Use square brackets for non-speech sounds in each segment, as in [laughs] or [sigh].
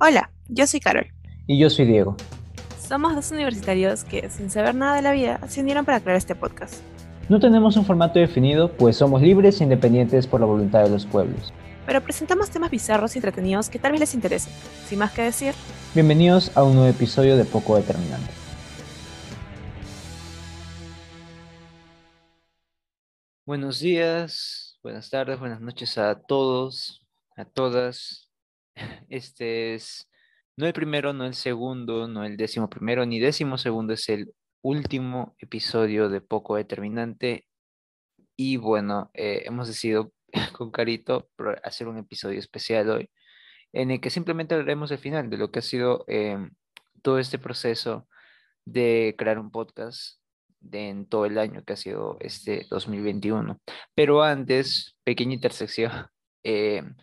Hola, yo soy Carol. Y yo soy Diego. Somos dos universitarios que, sin saber nada de la vida, se unieron para crear este podcast. No tenemos un formato definido, pues somos libres e independientes por la voluntad de los pueblos. Pero presentamos temas bizarros y entretenidos que tal vez les interesen. Sin más que decir, Bienvenidos a un nuevo episodio de Poco Determinante. Buenos días, buenas tardes, buenas noches a todos, a todas. [laughs] Este es no el primero, no el segundo, no el décimo primero, ni décimo segundo, es el último episodio de Poco Determinante. Y bueno, eh, hemos decidido [laughs] con Carito hacer un episodio especial hoy, en el que simplemente hablaremos del final, de lo que ha sido em, todo este proceso de crear un podcast de, en todo el año que ha sido este 2021. Pero antes, pequeña intersección. [laughs] em,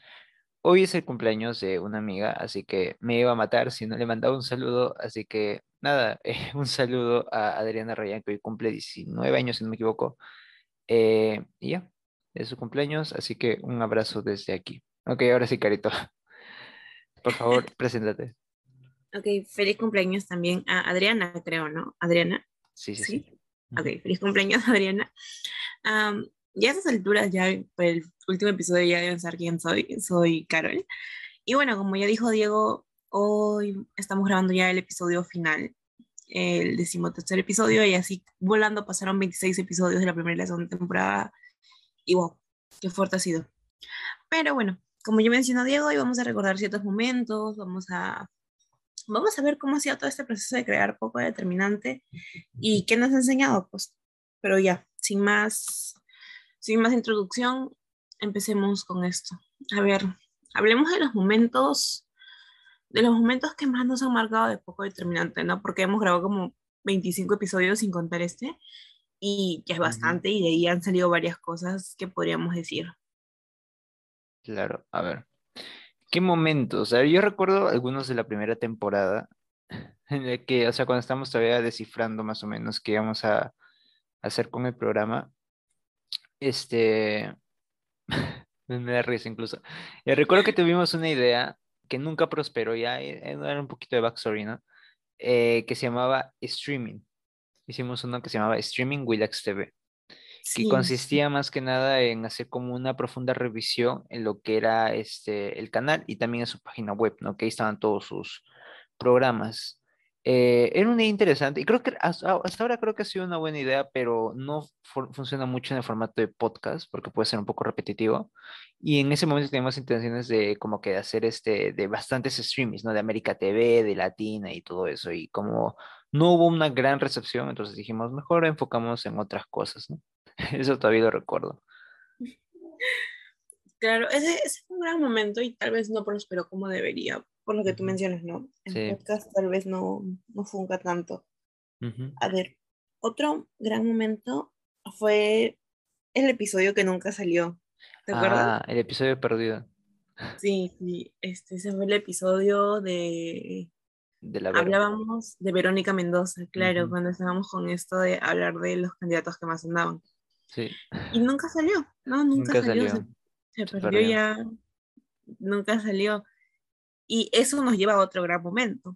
Hoy es el cumpleaños de una amiga, así que me iba a matar si no le mandaba un saludo. Así que nada, [laughs] eh, un saludo a Adriana Rayán, que hoy cumple 19 años, si no me equivoco. Eh, y ya, es su cumpleaños, así que un abrazo desde aquí. Ok, ahora sí, Carito. [laughs] Por favor, [laughs] preséntate. ok, feliz cumpleaños también a Adriana, creo, ¿no? Adriana, Sí, sí, sí. ¿sí? Ok, feliz cumpleaños, Adriana. Ya a estas alturas, ya por el último episodio ya deben saber quién soy. Soy Carol. Y bueno, como ya dijo Diego, hoy estamos grabando ya el episodio final, el decimotercer episodio, y así volando pasaron 26 episodios de la primera y la segunda temporada. Y wow, qué fuerte ha sido. Pero bueno, como ya mencionó Diego, hoy vamos a recordar ciertos momentos, vamos a, vamos a ver cómo ha sido todo este proceso de crear poco determinante y qué nos ha enseñado, pues. Pero ya, sin más, sin más introducción, empecemos con esto. A ver, hablemos de los momentos, de los momentos que más nos han marcado de poco determinante, ¿no? Porque hemos grabado como 25 episodios sin contar este, y ya es bastante, y de ahí han salido varias cosas que podríamos decir. Claro, a ver. ¿Qué momentos? A ver, yo recuerdo algunos de la primera temporada, [laughs] en el que, o sea, cuando estamos todavía descifrando más o menos qué íbamos a hacer con el programa, este, [laughs] me da risa incluso. Eh, recuerdo que tuvimos una idea que nunca prosperó, ya eh, eh, era un poquito de backstory, ¿no? Eh, que se llamaba streaming. Hicimos uno que se llamaba Streaming Willax TV que consistía más que nada en hacer como una profunda revisión en lo que era este, el canal y también en su página web, ¿no? Que ahí estaban todos sus programas. Eh, era una idea interesante y creo que hasta, hasta ahora creo que ha sido una buena idea, pero no fu- funciona mucho en el formato de podcast porque puede ser un poco repetitivo. Y en ese momento teníamos intenciones de como que hacer este, de bastantes streamings, ¿no? De América TV, de Latina y todo eso. Y como no hubo una gran recepción, entonces dijimos, mejor enfocamos en otras cosas, ¿no? [laughs] Eso todavía lo recuerdo. [laughs] claro, ese, ese fue un gran momento y tal vez no prosperó como debería, por lo que tú mencionas, ¿no? En Sí. podcast tal vez no, no funca tanto. A ver, otro gran momento fue el episodio que nunca salió. ¿Te acuerdas? Ah, el episodio perdido Sí, sí, este ese fue el episodio de... de la. Hablábamos de Verónica Mendoza, claro, cuando estábamos con esto de hablar de los candidatos que más andaban. Sí, Y nunca salió, ¿no? Nunca, nunca salió. salió. Se, se se perdió perdió. ya, nunca salió. Y eso nos lleva a otro gran momento,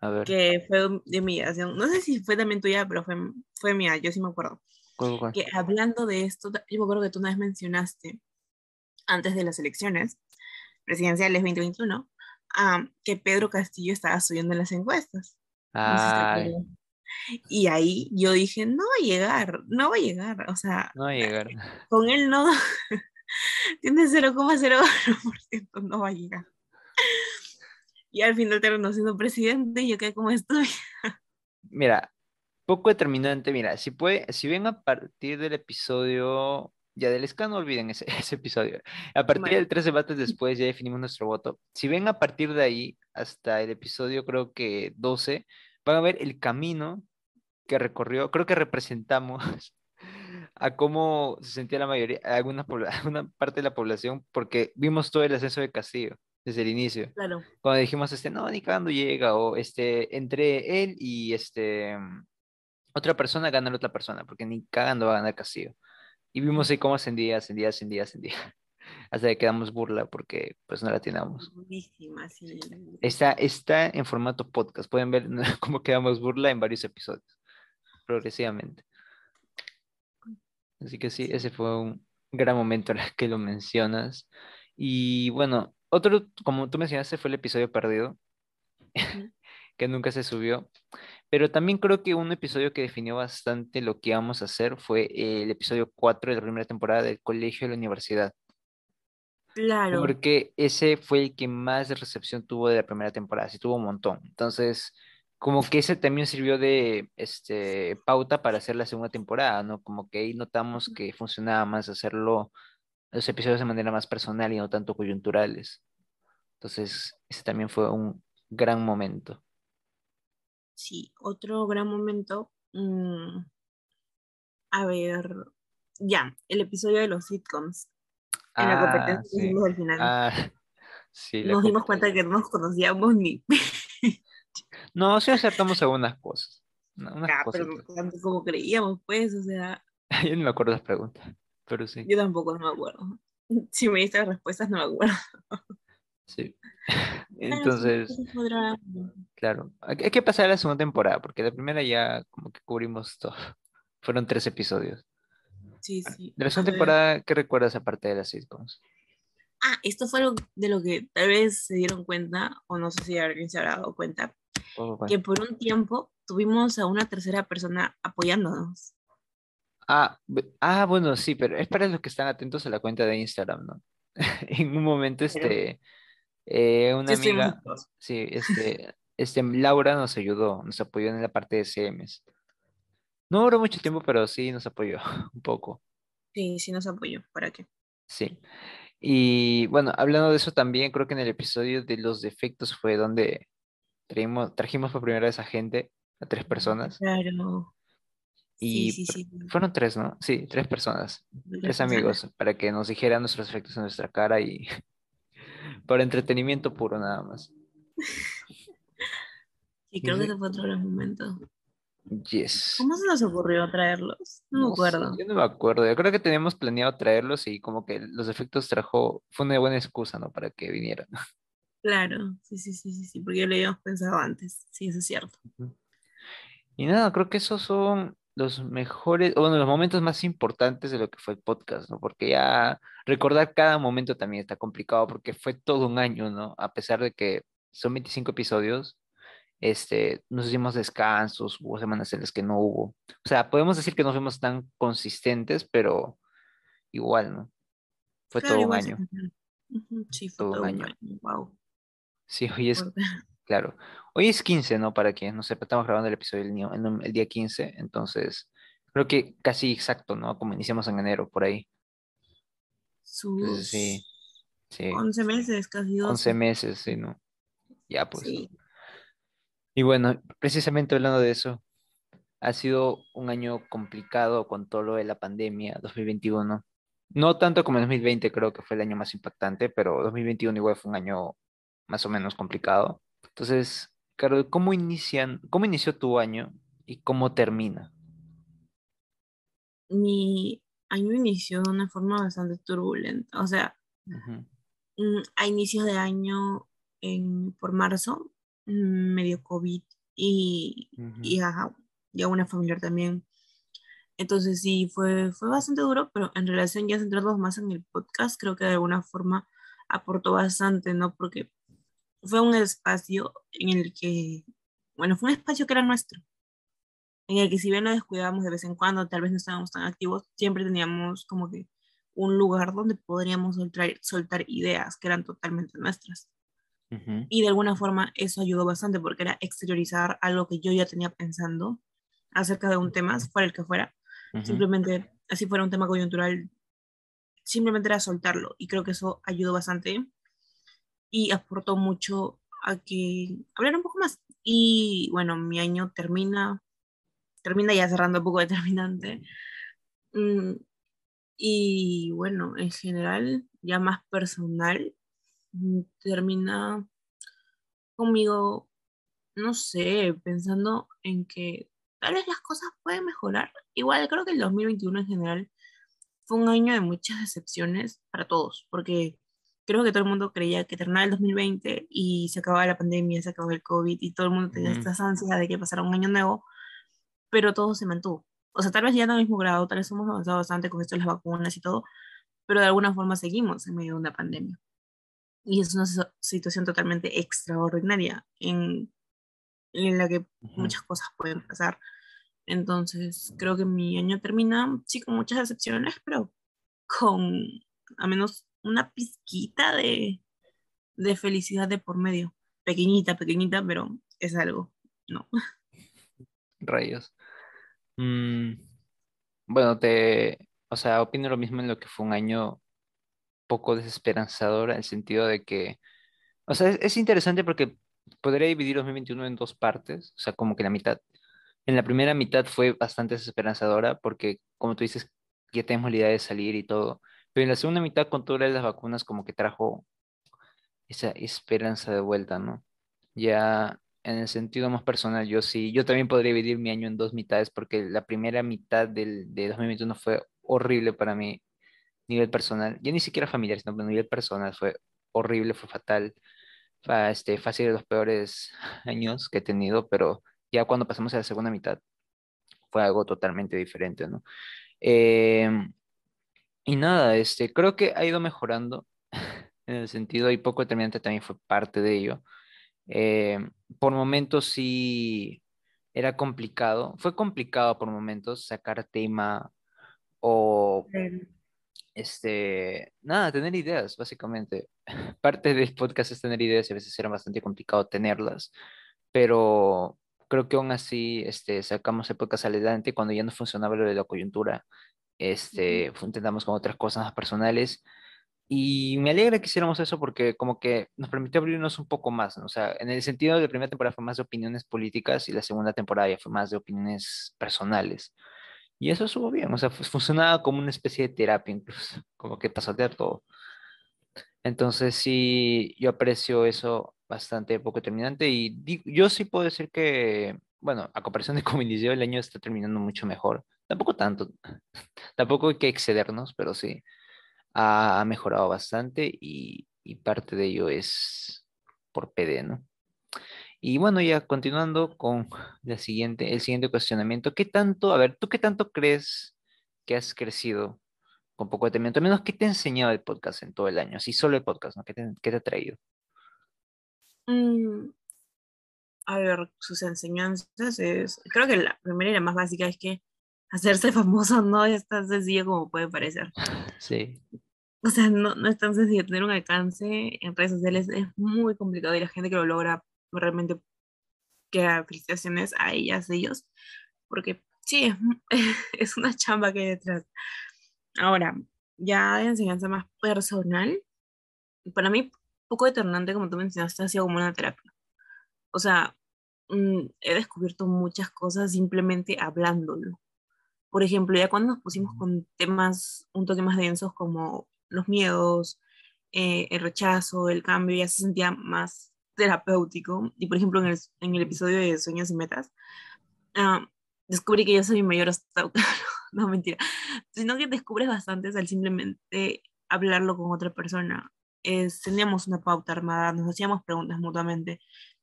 A ver, que fue de humillación. No sé si fue también tuya, pero fue, fue mía, yo sí me acuerdo. ¿cuál, cuál? Que hablando de esto, yo me acuerdo que tú una vez mencionaste, antes de las elecciones presidenciales 2021, ah, que Pedro Castillo estaba subiendo en las encuestas. No sé si Ay. Y ahí yo dije, no va a llegar, no va a llegar. O sea, no va a llegar. con él no, [laughs] tiene 0,01%, no va a llegar. Y al final terminó siendo presidente y yo quedé como estoy. [laughs] Mira, poco determinante, mira, si puede, si ven a partir del episodio, ya del SCA no olviden ese, [laughs] ese episodio, a partir Bueno. del tres debates después ya definimos nuestro voto, si ven a partir de ahí hasta el episodio creo que 12, van a ver el camino que recorrió, creo que representamos [laughs] a cómo se sentía la mayoría, alguna, alguna parte de la población, porque vimos todo el ascenso de Castillo desde el inicio Claro, cuando dijimos, este, no, ni cagando llega, o este, entre él y este, otra persona gana la otra persona, porque ni cagando va a ganar Castillo. Y vimos ahí cómo ascendía, ascendía, ascendía, ascendía. [laughs] Hasta que quedamos burla porque pues no la teníamos. Buenísima, sí. Está, está en formato podcast. Pueden ver [laughs] cómo quedamos burla en varios episodios, progresivamente. Así que sí, ese fue un gran momento en el que lo mencionas. Y bueno, otro, como tú mencionaste, fue el episodio perdido, [laughs] que nunca se subió. Pero también creo que un episodio que definió bastante lo que íbamos a hacer fue el episodio 4 de la primera temporada del colegio de la universidad. Claro. Porque ese fue el que más recepción tuvo de la primera temporada, sí tuvo un montón. Entonces, como que ese también sirvió de este, pauta para hacer la segunda temporada, ¿no? Como que ahí notamos que funcionaba más hacerlo los episodios de manera más personal y no tanto coyunturales. Entonces, ese también fue un gran momento. Sí, otro gran momento. mm, a ver, ya, el episodio de los sitcoms. En la Ah, competencia que sí. hicimos al final. Ah, [laughs] sí, Nos dimos cuenta de que no nos conocíamos ni. [laughs] No, sí acertamos algunas cosas. Unas Ah, pero cositas. no tanto como creíamos, pues, o sea, [laughs] Yo no me acuerdo las preguntas, pero sí, yo tampoco no me acuerdo. [laughs] Si me diste las respuestas, no me acuerdo. sí. [laughs] Sí, Entonces, claro, hay que pasar a la segunda temporada, porque la primera ya como que cubrimos todo. [laughs] Fueron tres episodios. Sí, sí. De la segunda temporada, ¿qué recuerdas aparte de las sitcoms? Ah, esto fue algo de lo que tal vez se dieron cuenta, o no sé si alguien se habrá dado cuenta, Oh, bueno. que por un tiempo tuvimos a una tercera persona apoyándonos. Ah, ah, bueno, sí, pero es para los que están atentos a la cuenta de Instagram, ¿no? [laughs] En un momento, este, eh, una Sí, amiga, sí, [laughs] este, este, Laura nos ayudó, nos apoyó en la parte de CMs. No duró mucho tiempo, pero sí nos apoyó [laughs] un poco, Sí, sí nos apoyó. ¿Para qué? sí. Y bueno, hablando de eso también, creo que en el episodio de los defectos fue donde traímos, trajimos por primera vez a gente, a tres personas, Claro. Y sí, sí, sí. fueron tres, ¿no? Sí, tres personas. tres amigos para que nos dijeran nuestros efectos en nuestra cara y [laughs] por entretenimiento puro nada más. Sí, creo que ese fue otro gran momento. Yes. ¿Cómo se nos ocurrió traerlos? No, me sé, acuerdo. yo no me acuerdo. Yo creo que teníamos planeado traerlos y como que los efectos trajo, fue una buena excusa, ¿no? Para que vinieran. Claro, sí, sí, sí, sí, sí, porque ya lo habíamos pensado antes. Sí, eso es cierto. Y nada, creo que esos son los mejores, bueno, los momentos más importantes de lo que fue el podcast, ¿no? Porque ya recordar cada momento también está complicado porque fue todo un año, ¿no? A pesar de que son 25 episodios, este, nos hicimos descansos, hubo semanas en las que no hubo. O sea, podemos decir que no fuimos tan consistentes, pero igual, ¿no? Fue Claro, todo un año. Sí, fue Todo un todo un año. año. Wow. Sí, hoy es, claro, hoy es 15, ¿no? Para quien no sepa, estamos grabando el episodio el, en el día 15, entonces creo que casi exacto, ¿no? Como iniciamos en enero, por ahí. Entonces, Sus sí, sí, 11 meses, casi 12. 11 meses, sí, ¿no? Ya, pues. Sí, Y bueno, precisamente hablando de eso, ha sido un año complicado con todo lo de la pandemia, 2021. No tanto como el 2020, creo que fue el año más impactante, pero 2021 igual fue un año más o menos complicado. Entonces, Carol, ¿cómo inician, cómo inició tu año y cómo termina? mi año inició de una forma bastante turbulenta. O sea, Ujú, mm, a inicios de año, en, por marzo, mm, me dio COVID y, ajá, y a una familiar también. Entonces sí, fue, fue bastante duro, pero en relación ya centrarnos más en el podcast, creo que de alguna forma aportó bastante, ¿no? Porque fue un espacio en el que, bueno, fue un espacio que era nuestro, en el que si bien lo descuidábamos de vez en cuando, tal vez no estábamos tan activos, siempre teníamos como que un lugar donde podríamos soltar, soltar ideas que eran totalmente nuestras. Y de alguna forma eso ayudó bastante porque era exteriorizar algo que yo ya tenía pensando acerca de un tema, fuera el que fuera. Simplemente, así fuera un tema coyuntural, simplemente era soltarlo. Y creo que eso ayudó bastante y aportó mucho a que hablar un poco más. Y bueno, mi año termina, termina ya cerrando un poco determinante. Mm, y bueno, en general, ya más personal, mm, termina conmigo, no sé, pensando en que tal vez las cosas pueden mejorar. Igual creo que el 2021 en general fue un año de muchas decepciones para todos, porque creo que todo el mundo creía que terminaba el 2020 y se acababa la pandemia, se acababa el COVID y todo el mundo tenía estas ansias de que pasara un año nuevo, pero todo se mantuvo. O sea, tal vez ya no al mismo grado, tal vez hemos avanzado bastante con esto de las vacunas y todo, pero de alguna forma seguimos en medio de una pandemia. Y es una situación totalmente extraordinaria en, en la que muchas cosas pueden pasar. Entonces, creo que mi año termina, sí, con muchas decepciones, pero con a menos una pizquita de, de felicidad de por medio. Pequeñita, pequeñita, pero es algo, ¿no? [laughs] Rayos. Mm, bueno, te, o sea, opino lo mismo en lo que fue un año poco desesperanzador, en el sentido de que, o sea, es, es interesante porque podría dividir 2021 en dos partes, o sea, como que la mitad. En la primera mitad fue bastante desesperanzadora porque, como tú dices, ya tenemos la idea de salir y todo, pero en la segunda mitad, con todas las vacunas, como que trajo esa esperanza de vuelta, ¿no? Ya en el sentido más personal, yo sí, yo también podría dividir mi año en dos mitades porque la primera mitad del, de 2021 fue horrible para mí, nivel personal, ya ni siquiera familiar, sino a nivel personal fue horrible, fue fatal, fue este, fácil de los peores [laughs] años que he tenido, pero ya cuando pasamos a la segunda mitad fue algo totalmente diferente, ¿no? Em, y nada, este, creo que ha ido mejorando [laughs] en el sentido, y poco determinante también fue parte de ello. Em, por momentos sí era complicado, fue complicado por momentos sacar tema o este, nada, tener ideas, básicamente. [laughs] Parte del podcast es tener ideas y a veces era bastante complicado tenerlas, pero creo que aún así este, sacamos el podcast adelante cuando ya no funcionaba lo de la coyuntura. Este, intentamos con otras cosas más personales y me alegra que hiciéramos eso porque como que nos permitió abrirnos un poco más, ¿no? O sea, en el sentido de la primera temporada fue más de opiniones políticas y la segunda temporada ya fue más de opiniones personales. Y eso estuvo bien, o sea, funcionaba como una especie de terapia incluso, [laughs] como que pasaste a todo. Entonces sí, yo aprecio eso bastante poco determinante y yo sí puedo decir que, bueno, a comparación de inició el año está terminando mucho mejor. Tampoco tanto, [laughs] tampoco hay que excedernos, pero sí, ha, mejorado bastante y, parte de ello es por PD, ¿no? Y bueno, ya continuando con [laughs] la siguiente, el siguiente cuestionamiento, ¿qué tanto, a ver, tú qué tanto crees que has crecido con poco detenimiento? Al menos, ¿qué te ha enseñado el podcast en todo el año? Así solo el podcast, ¿no? ¿Qué te, qué te ha traído? Mm, a ver, sus enseñanzas es, creo que la primera y la más básica es que hacerse famoso no es tan sencillo como puede parecer. Sí. O sea, no, no es tan sencillo tener un alcance en redes sociales, es muy complicado y la gente que lo logra realmente que felicitaciones a ellas, ellos, porque sí, es, [laughs] es una chamba que hay detrás. Ahora, ya de enseñanza más personal, para mí, poco determinante, como tú mencionaste, ha sido como una terapia. O sea, mm, he descubierto muchas cosas simplemente hablándolo. Por ejemplo, ya cuando nos pusimos con temas un toque más densos como los miedos, eh, el rechazo, el cambio, ya se sentía más terapéutico. Y por ejemplo, en el, en el episodio de Sueños y Metas, uh, descubrí que yo soy mi mayor stalker. [laughs] no, mentira. Sino que descubres bastante al simplemente hablarlo con otra persona. Es, teníamos una pauta armada, nos hacíamos preguntas mutuamente.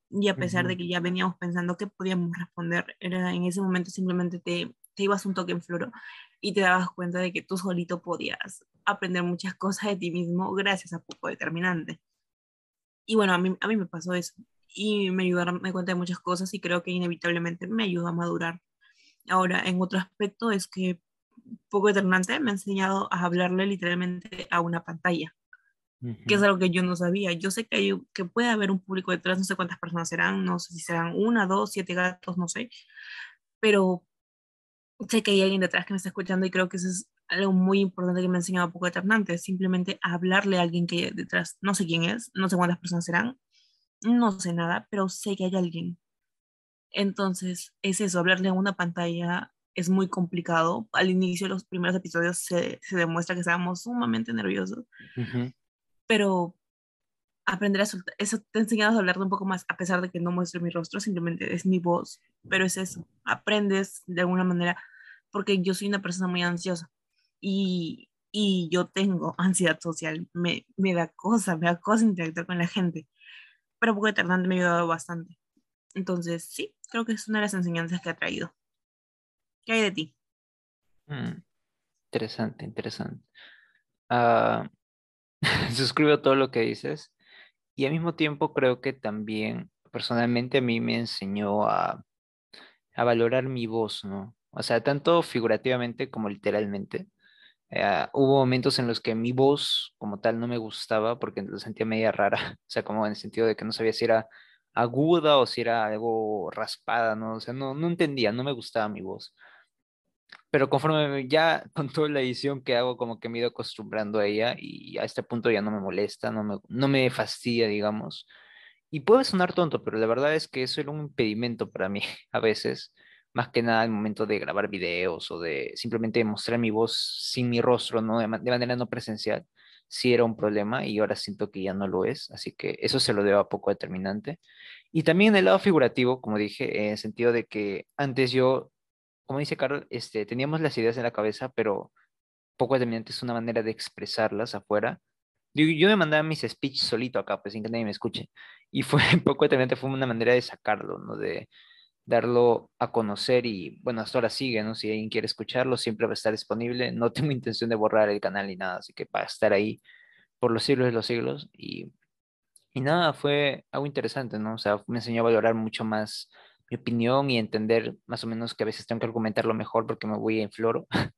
Y a pesar de que ya veníamos pensando qué podíamos responder, era en ese momento simplemente te, te ibas un toque en floro y te dabas cuenta de que tú solito podías aprender muchas cosas de ti mismo gracias a poco determinante. Y bueno, a mí, a mí me pasó eso. Y me ayudó a darme cuenta de muchas cosas y creo que inevitablemente me ayudó a madurar. Ahora, en otro aspecto es que poco determinante me ha enseñado a hablarle literalmente a una pantalla, que es algo que yo no sabía. Yo sé que, hay, que puede haber un público detrás, no sé cuántas personas serán, no sé si serán una, dos, siete gatos, no sé, pero sé que hay alguien detrás que me está escuchando y creo que eso es algo muy importante que me ha enseñado poco Eternante, simplemente hablarle a alguien que hay detrás, no sé quién es, no sé cuántas personas serán, no sé nada, pero sé que hay alguien. Entonces, es eso, hablarle a una pantalla es muy complicado. Al inicio de los primeros episodios se, se demuestra que estábamos sumamente nerviosos, pero aprender a soltar, eso te ha enseñado a hablar un poco más, a pesar de que no muestre mi rostro, simplemente es mi voz, pero es eso, aprendes de alguna manera, porque yo soy una persona muy ansiosa y y yo tengo [laughs] ansiedad social, me, me da cosa, me da cosa interactuar con la gente, pero poco eternamente me ha ayudado bastante. Entonces, sí, creo que es una de las enseñanzas que ha traído. ¿Qué hay de ti? Mm, interesante, interesante. Uh, [laughs] suscribo todo lo que dices y al mismo tiempo creo que también personalmente a mí me enseñó a, a valorar mi voz, ¿no? O sea, tanto figurativamente como literalmente. Eh, hubo momentos en los que mi voz como tal no me gustaba porque lo sentía media rara, [laughs] o sea, como en el sentido de que no sabía si era aguda o si era algo raspada, ¿no? O sea, no, no entendía, no me gustaba mi voz. Pero conforme ya [laughs] con toda la edición que hago, como que me he ido acostumbrando a ella y a este punto ya no me molesta, no me, no me fastidia, digamos. Y puede sonar tonto, pero la verdad es que eso era un impedimento para mí [laughs] a veces más que nada al momento de grabar videos o de simplemente mostrar mi voz sin mi rostro, ¿no? De, manera no presencial, sí era un problema y ahora siento que ya no lo es, así que eso se lo debo a poco determinante. Y también el lado figurativo, como dije, en el sentido de que antes yo, como dice Carol, este, teníamos las ideas en la cabeza, pero poco determinante es una manera de expresarlas afuera. Yo, yo me mandaba mis speech solito acá, pues sin que nadie me escuche. Y fue [laughs] poco determinante, fue una manera de sacarlo, ¿no? De, darlo a conocer y bueno, hasta ahora sigue, ¿no? Si alguien quiere escucharlo, siempre va a estar disponible. No [laughs] tengo intención de borrar el canal ni nada, así que va a estar ahí por los siglos de los siglos y, y nada, fue algo interesante, ¿no? O sea, me enseñó a valorar mucho más mi opinión y entender más o menos que a veces tengo que argumentarlo mejor porque me voy en floro, [laughs]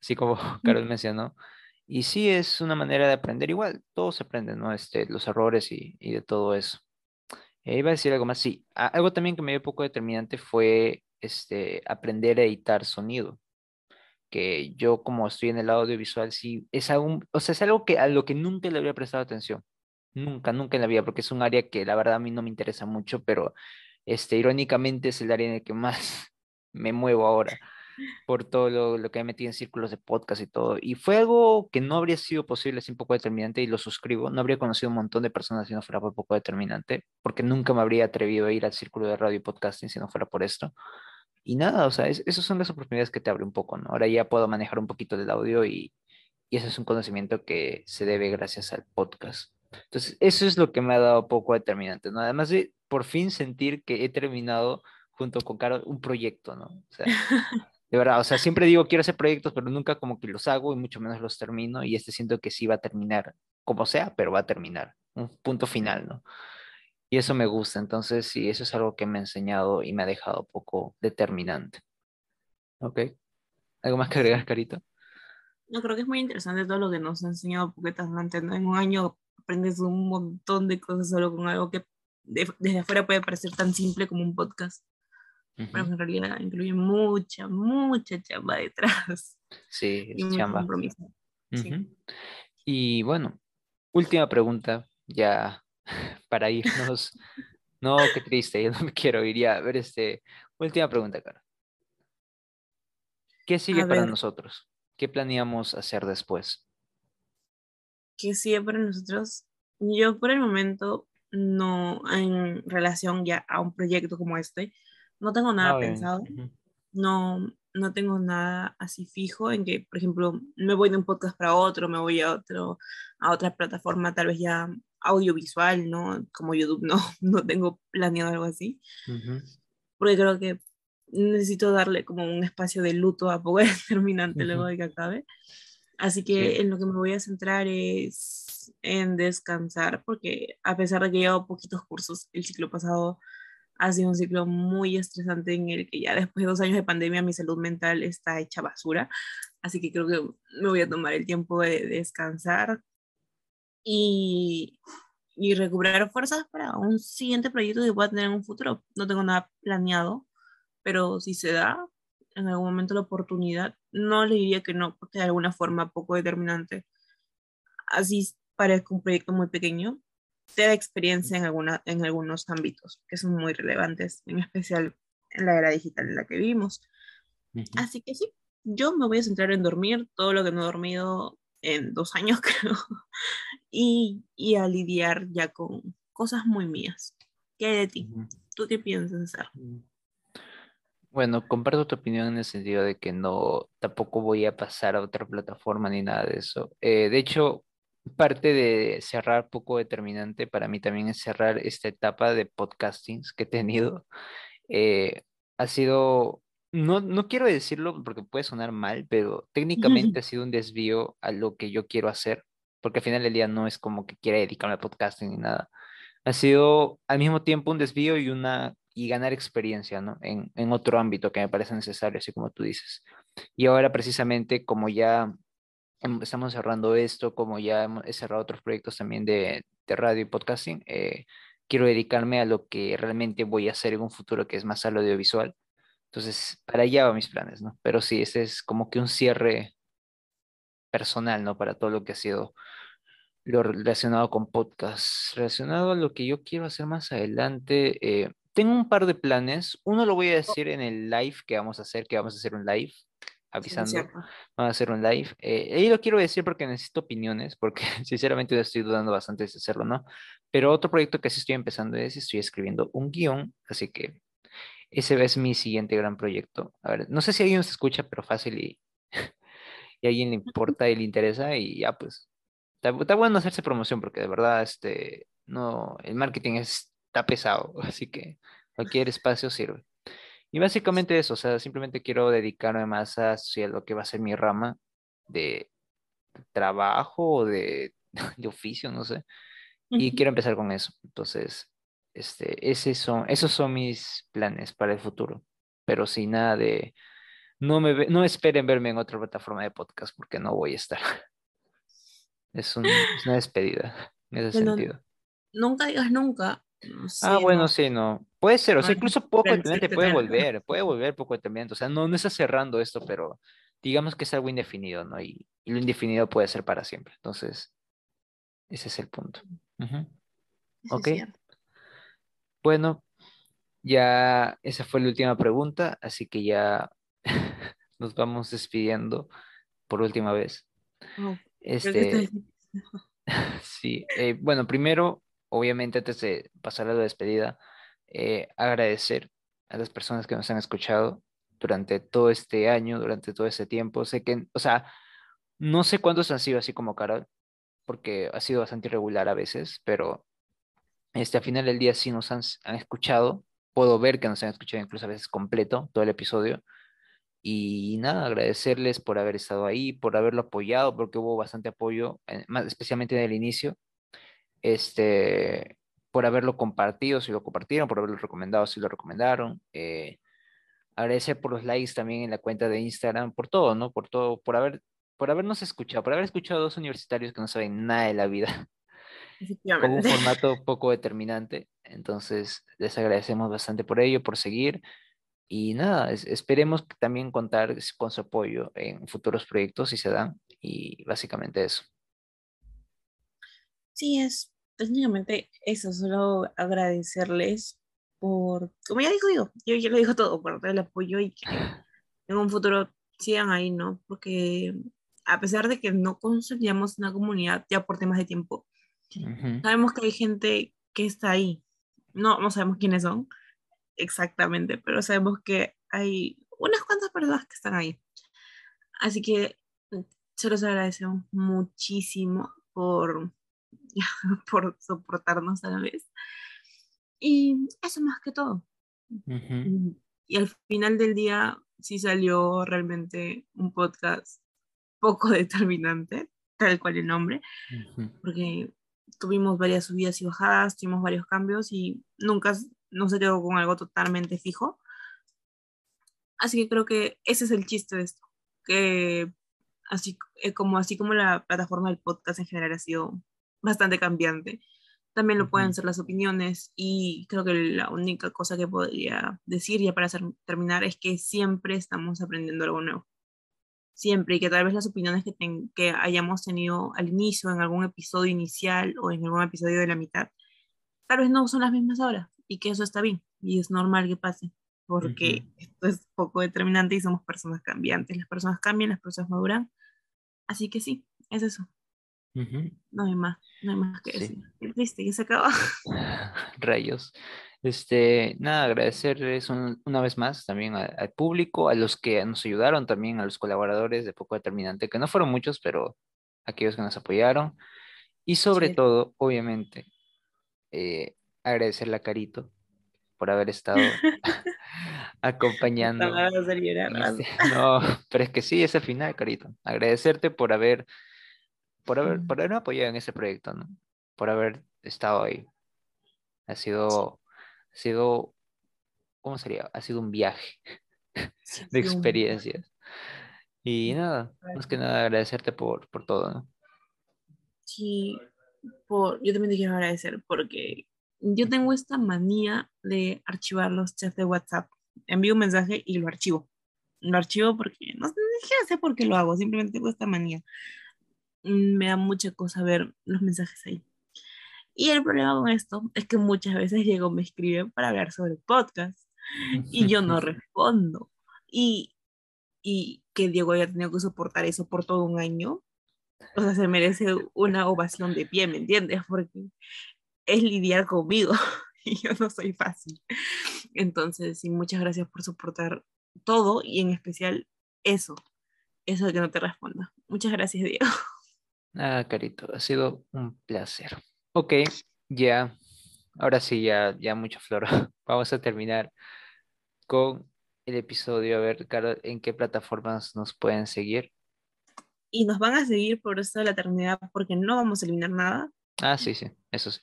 así como [laughs] Carol mencionó. Y sí, es una manera de aprender igual, todo se aprende, ¿no? Este, los errores y, y de todo eso. Eh, iba a decir algo más, sí. algo también que me dio poco determinante fue este, aprender a editar sonido. Que yo como estoy en el audiovisual, sí, es algo, o sea, es algo que a lo que nunca le había prestado atención. Nunca, nunca en la vida, porque es un área que la verdad a mí no me interesa mucho, pero este, irónicamente es el área en el que más [laughs] me muevo ahora por todo lo, lo, que he metido en círculos de podcast y todo. Y fue algo que no habría sido posible sin poco determinante y lo suscribo. No habría conocido un montón de personas si no fuera por poco determinante, porque nunca me habría atrevido a ir al círculo de radio y podcasting si no fuera por esto. Y nada, o sea, esas son las oportunidades que te abre un poco, ¿no? Ahora ya puedo manejar un poquito del audio y, y ese es un conocimiento que se debe gracias al podcast. Entonces, eso es lo que me ha dado poco determinante, ¿no? Además de por fin sentir que he terminado junto con Caro un proyecto, ¿no? O sea, [laughs] de verdad, o sea, siempre digo quiero hacer proyectos, pero nunca como que los hago y mucho menos los termino. Y este siento que sí va a terminar, como sea, pero va a terminar. Un punto final, ¿no? Y eso me gusta. Entonces, sí, eso es algo que me ha enseñado y me ha dejado poco determinante. ¿Ok? ¿Algo más que agregar, Carito? No, creo que es muy interesante todo lo que nos ha enseñado Poquetas antes, ¿no? En un año aprendes un montón de cosas solo con algo que desde afuera puede parecer tan simple como un podcast pero en realidad incluye mucha, mucha chamba detrás. Sí, [laughs] es chamba. compromiso. Y bueno, última pregunta, ya [laughs] para irnos. no, qué triste, yo no me quiero ir ya. A ver, este, última pregunta, cara. ¿Qué sigue para nosotros? ¿Qué planeamos hacer después? ¿Qué sigue para nosotros? Yo por el momento no en relación ya a un proyecto como este, no tengo nada ah, pensado. No, no tengo nada así fijo en que, por ejemplo, me voy de un podcast para otro, me voy a otro, a otra plataforma, tal vez ya audiovisual, ¿no? Como YouTube, no, [laughs] no tengo planeado algo así. Porque creo que necesito darle como un espacio de luto a poco determinante [laughs] luego de que acabe. Así que en lo que me voy a centrar es en descansar, porque a pesar de que llevo poquitos cursos el ciclo pasado, ha sido un ciclo muy estresante en el que ya después de dos años de pandemia mi salud mental está hecha basura. Así que creo que me voy a tomar el tiempo de, descansar y, y, recuperar fuerzas para un siguiente proyecto que pueda tener en un futuro. No tengo nada planeado, pero si se da en algún momento la oportunidad, no le diría que no, porque de alguna forma poco determinante. Así parezca un proyecto muy pequeño, te da experiencia en, alguna, en algunos ámbitos que son muy relevantes, en especial en la era digital en la que vivimos. Así que sí, yo me voy a centrar en dormir todo lo que no he dormido en dos años, [laughs] creo, y, y a lidiar ya con cosas muy mías. ¿Qué hay de ti? ¿Tú qué piensas hacer? Bueno, comparto tu opinión en el sentido de que no, tampoco voy a pasar a otra plataforma ni nada de eso. Eh, de hecho, parte de cerrar poco determinante para mí también es cerrar esta etapa de podcastings que he tenido. [laughs] Eh, ha sido, no, no quiero decirlo porque puede sonar mal, pero técnicamente [laughs] ha sido un desvío a lo que yo quiero hacer, porque al final del día no es como que quiera dedicarme a podcasting ni nada. Ha sido al mismo tiempo un desvío y una y ganar experiencia, ¿no? En, en otro ámbito que me parece necesario, así como tú dices. Y ahora precisamente como ya estamos cerrando esto, como ya he cerrado otros proyectos también de, de radio y podcasting, eh, quiero dedicarme a lo que realmente voy a hacer en un futuro que es más al audiovisual. Entonces, para allá van mis planes, ¿no? Pero sí, ese es como que un cierre personal, ¿no? Para todo lo que ha sido lo relacionado con podcast. Relacionado a lo que yo quiero hacer más adelante, eh, tengo un par de planes. Uno lo voy a decir en el live que vamos a hacer, que vamos a hacer un live, avisando. vamos a hacer un live. Eh, ahí lo quiero decir porque necesito opiniones, porque [laughs] sinceramente estoy dudando bastante de hacerlo, ¿no? Pero otro proyecto que sí estoy empezando es, estoy escribiendo un guion, así que ese es mi siguiente gran proyecto. A ver, no sé si alguien se escucha, pero fácil y, [laughs] y a alguien le [laughs] importa y le interesa y ya pues. Está, está bueno hacerse promoción porque de verdad este, no, el marketing es está pesado, así que cualquier espacio sirve. Y básicamente eso, o sea, simplemente quiero dedicarme más a, lo que va a ser mi rama de trabajo o de, [laughs] de oficio, no sé. Y quiero empezar con eso. Entonces, este, ese son, esos son mis planes para el futuro. Pero sin nada de... No, me, no esperen verme en otra plataforma de podcast porque no voy a estar. [laughs] Es, una despedida en ese sentido. Nunca digas nunca, ah, bueno, sí, no. Puede ser, o sea, incluso poco puede volver, puede volver poco determinante. O sea, no, no está cerrando esto, pero digamos que es algo indefinido, ¿no? Y, lo indefinido puede ser para siempre. Entonces, ese es el punto. Ok. Bueno, ya esa fue la última pregunta, así que ya [laughs] nos vamos despidiendo por última vez. Oh, este, [laughs] sí, eh, bueno, primero obviamente antes de pasar a la despedida, eh, agradecer a las personas que nos han escuchado durante todo este año, durante todo este tiempo. Sé que, o sea, no sé cuántos han sido así como Carol, porque ha sido bastante irregular a veces, pero este, al final del día sí nos han, han escuchado. Puedo ver que nos han escuchado incluso a veces completo todo el episodio. Y nada, agradecerles por haber estado ahí, por haberlo apoyado, porque hubo bastante apoyo, especialmente en el inicio este, por haberlo compartido, si lo compartieron, por haberlo recomendado, si lo recomendaron. Eh, agradecer por los likes también en la cuenta de Instagram, por todo, ¿no? Por todo, por haber, por habernos escuchado, por haber escuchado a dos universitarios que no saben nada de la vida. [laughs] Con un formato [laughs] poco determinante. Entonces, les agradecemos bastante por ello, por seguir. Y nada, esperemos también contar con su apoyo en futuros proyectos si se dan. Y básicamente eso. Sí, es técnicamente eso, solo agradecerles por, como ya digo yo, yo ya lo digo todo, por el apoyo y que en un futuro sigan ahí, ¿no? Porque a pesar de que no construyamos una comunidad ya por temas de tiempo, sabemos que hay gente que está ahí. No, no sabemos quiénes son exactamente, pero sabemos que hay unas cuantas personas que están ahí. Así que se los agradecemos muchísimo por [laughs] por soportarnos a la vez. Y eso más que todo. Y al final del día sí salió realmente un podcast poco [laughs] determinante, tal cual el nombre, porque tuvimos varias subidas y bajadas, tuvimos varios cambios y nunca no se quedó con algo totalmente fijo. Así que creo que ese es el chiste de esto, que así eh, como así como la plataforma del podcast en general ha sido bastante cambiante. También lo pueden ser las opiniones y creo que la única cosa que podría decir ya para hacer, terminar es que siempre estamos aprendiendo algo nuevo. Siempre y que tal vez las opiniones que, que hayamos tenido al inicio, en algún episodio inicial o en algún episodio de la mitad, tal vez no son las mismas ahora y que eso está bien y es normal que pase porque esto es poco determinante y somos personas cambiantes. Las personas cambian, las personas maduran. Así que sí, es eso. No hay más, no hay más que decir. Triste, que se acaba. [laughs] Rayos. Este, nada, agradecerles una vez más también al público, a los que nos ayudaron también, a los colaboradores de Poco Determinante, que no fueron muchos, pero aquellos que nos apoyaron. Y sobre todo, obviamente, eh, agradecerle a Carito por haber estado [laughs] [laughs] acompañando. No, pero es que sí, es el final, Carito. Agradecerte por haber, por haber, por haberme apoyado en ese proyecto, ¿no? Por haber estado ahí. Ha sido, ha sido, ¿cómo sería? Ha sido un viaje de experiencias. Y nada, más que nada agradecerte por, por todo, ¿no? Sí, por, yo también te quiero agradecer porque yo tengo esta manía de archivar los chats de WhatsApp. Envío un mensaje y lo archivo. Lo archivo porque no, sé por qué lo hago, simplemente tengo esta manía. Mm, me da mucha cosa ver los mensajes ahí. Y el problema con esto es que muchas veces llego, me escriben para hablar sobre podcast y yo no [laughs] respondo. Y, y que Diego haya tenido que soportar eso por todo un año, o sea, se merece una ovación de pie, ¿me entiendes? Porque es lidiar conmigo [laughs] y yo no soy fácil. Entonces, sí, muchas gracias por soportar todo y en especial eso, eso de que no te responda. Muchas gracias, Diego. Ah, Carito, ha sido un placer. Ok, ya, ahora sí, ya, ya mucho flor. [laughs] Vamos a terminar con el episodio. A ver, Carol, ¿en qué plataformas nos pueden seguir? Y nos van a seguir por esto de la eternidad porque no vamos a eliminar nada. Ah, sí, sí, eso sí.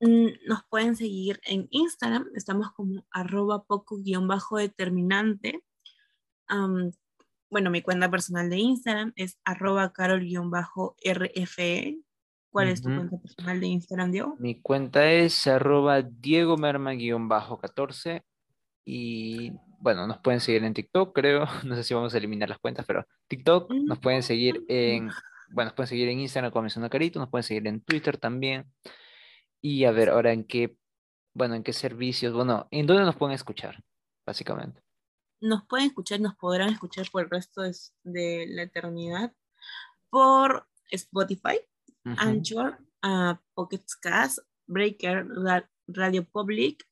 Mm, nos pueden seguir en Instagram, estamos como arroba poco-determinante. Bueno, mi cuenta personal de Instagram es arroba carol-rfe. ¿Cuál es tu cuenta personal de Instagram, Diego? Mi cuenta es arroba diego merma-14 y bueno, nos pueden seguir en TikTok, creo. [laughs] No sé si vamos a eliminar las cuentas, pero TikTok nos pueden seguir en, bueno, nos pueden seguir en Instagram como carito, nos pueden seguir en Twitter también. Y a ver, ahora en qué, bueno, en qué servicios, bueno, ¿en dónde nos pueden escuchar, básicamente? Nos pueden escuchar, nos podrán escuchar por el resto de, la eternidad por Spotify, Anchor, uh, Pocket Cast, Breaker, Radio Public,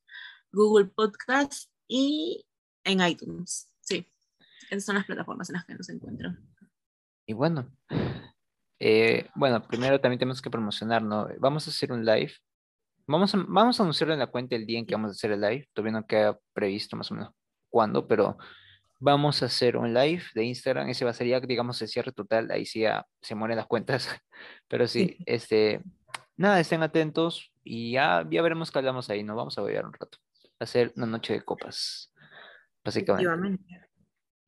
Google Podcast y en iTunes. Sí, esas son las plataformas en las que nos encuentran. Y bueno, eh, bueno, primero también tenemos que promocionar, ¿no? Vamos a hacer un live Vamos a, vamos a anunciarlo en la cuenta el día en que vamos a hacer el live. Todavía no queda previsto más o menos cuándo, pero vamos a hacer un live de Instagram. Ese va a ser ya, digamos, el cierre total. Ahí sí ya se mueren las cuentas. [laughs] Pero sí, este, nada, estén atentos y ya, ya veremos qué hablamos ahí. Nos vamos a bailar un rato. Va a ser una noche de copas, básicamente.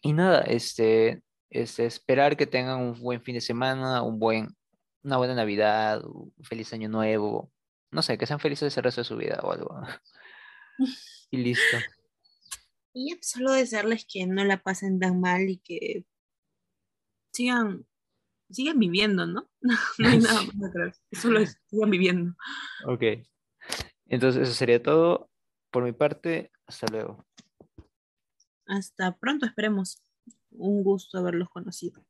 Y nada, este, este, esperar que tengan un buen fin de semana, un buen, una buena Navidad, un feliz año nuevo no sé, que sean felices el resto de su vida o algo. [laughs] y listo. Y solo desearles que no la pasen tan mal y que sigan, sigan viviendo, ¿no? [laughs] No, hay [laughs] nada más atrás, solo sigan viviendo. Ok. Entonces eso sería todo. Por mi parte, hasta luego. Hasta pronto, esperemos. Un gusto haberlos conocido.